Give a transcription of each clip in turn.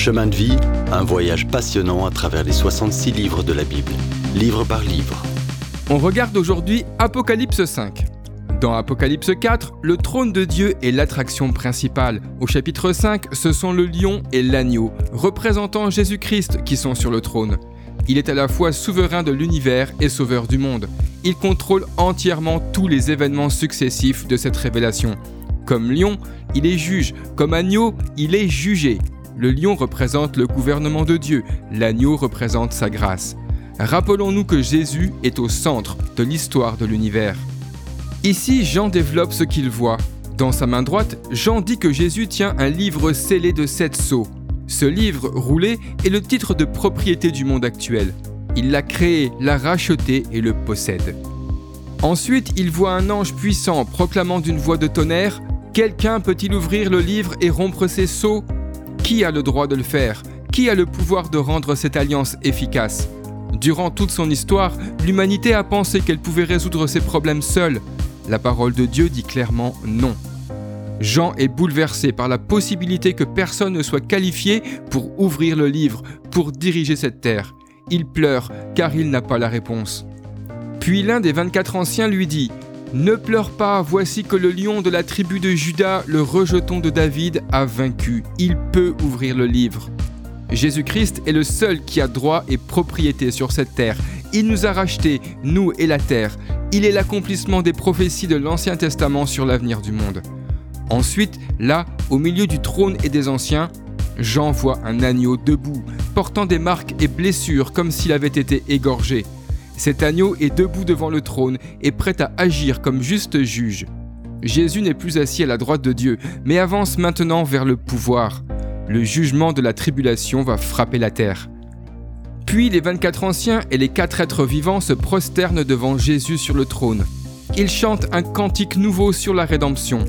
Chemin de vie, un voyage passionnant à travers les 66 livres de la Bible, livre par livre. On regarde aujourd'hui Apocalypse 5. Dans Apocalypse 4, le trône de Dieu est l'attraction principale. Au chapitre 5, ce sont le lion et l'agneau, représentant Jésus-Christ, qui sont sur le trône. Il est à la fois souverain de l'univers et sauveur du monde. Il contrôle entièrement tous les événements successifs de cette révélation. Comme lion, il est juge, comme agneau, il est jugé. Le lion représente le gouvernement de Dieu, l'agneau représente sa grâce. Rappelons-nous que Jésus est au centre de l'histoire de l'univers. Ici, Jean développe ce qu'il voit. Dans sa main droite, Jean dit que Jésus tient un livre scellé de sept sceaux. Ce livre roulé est le titre de propriété du monde actuel. Il l'a créé, l'a racheté et le possède. Ensuite, il voit un ange puissant proclamant d'une voix de tonnerre Quelqu'un peut-il ouvrir le livre et rompre ses sceaux Qui a le droit de le faire? Qui a le pouvoir de rendre cette alliance efficace? Durant toute son histoire, l'humanité a pensé qu'elle pouvait résoudre ses problèmes seule. La parole de Dieu dit clairement non. Jean est bouleversé par la possibilité que personne ne soit qualifié pour ouvrir le livre, pour diriger cette terre. Il pleure car il n'a pas la réponse. Puis l'un des 24 anciens lui dit Ne pleure pas, voici que le lion de la tribu de Judas, le rejeton de David, a vaincu. Il peut ouvrir le livre. Jésus-Christ est le seul qui a droit et propriété sur cette terre. Il nous a rachetés, nous et la terre. Il est l'accomplissement des prophéties de l'Ancien Testament sur l'avenir du monde. Ensuite, là, au milieu du trône et des anciens, Jean voit un agneau debout, portant des marques et blessures comme s'il avait été égorgé. Cet agneau est debout devant le trône et prêt à agir comme juste juge. Jésus n'est plus assis à la droite de Dieu, mais avance maintenant vers le pouvoir. Le jugement de la tribulation va frapper la terre. Puis les 24 anciens et les quatre êtres vivants se prosternent devant Jésus sur le trône. Ils chantent un cantique nouveau sur la rédemption.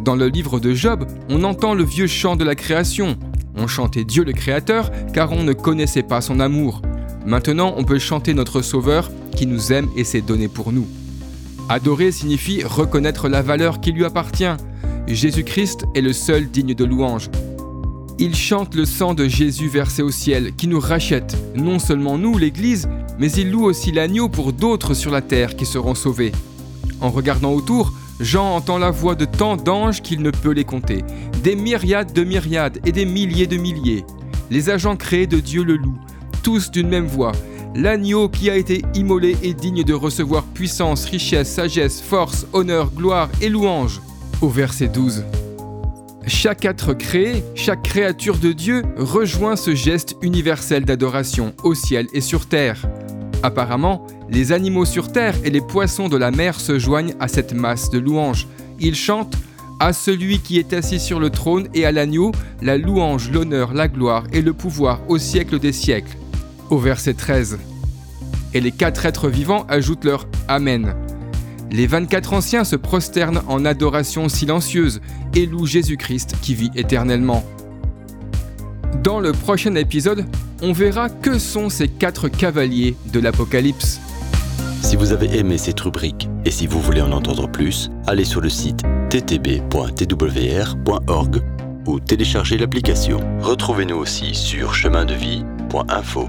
Dans le livre de Job, on entend le vieux chant de la création. On chantait Dieu le Créateur car on ne connaissait pas son amour. Maintenant, on peut chanter notre Sauveur qui nous aime et s'est donné pour nous. Adorer signifie reconnaître la valeur qui lui appartient. Jésus-Christ est le seul digne de louange. Il chante le sang de Jésus versé au ciel qui nous rachète, non seulement nous, l'Église, mais il loue aussi l'agneau pour d'autres sur la terre qui seront sauvés. En regardant autour, Jean entend la voix de tant d'anges qu'il ne peut les compter, des myriades de myriades et des milliers de milliers. Les agents créés de Dieu le louent, tous d'une même voix. L'agneau qui a été immolé est digne de recevoir puissance, richesse, sagesse, force, honneur, gloire et louange. Au verset 12. Chaque être créé, chaque créature de Dieu rejoint ce geste universel d'adoration au ciel et sur terre. Apparemment, les animaux sur terre et les poissons de la mer se joignent à cette masse de louanges. Ils chantent à celui qui est assis sur le trône et à l'agneau la louange, l'honneur, la gloire et le pouvoir au siècle des siècles. Au verset 13. Et les quatre êtres vivants ajoutent leur Amen. Les 24 anciens se prosternent en adoration silencieuse et louent Jésus-Christ qui vit éternellement. Dans le prochain épisode, on verra que sont ces quatre cavaliers de l'Apocalypse. Si vous avez aimé cette rubrique et si vous voulez en entendre plus, allez sur le site ttb.twr.org ou téléchargez l'application. Retrouvez-nous aussi sur chemindevie.info.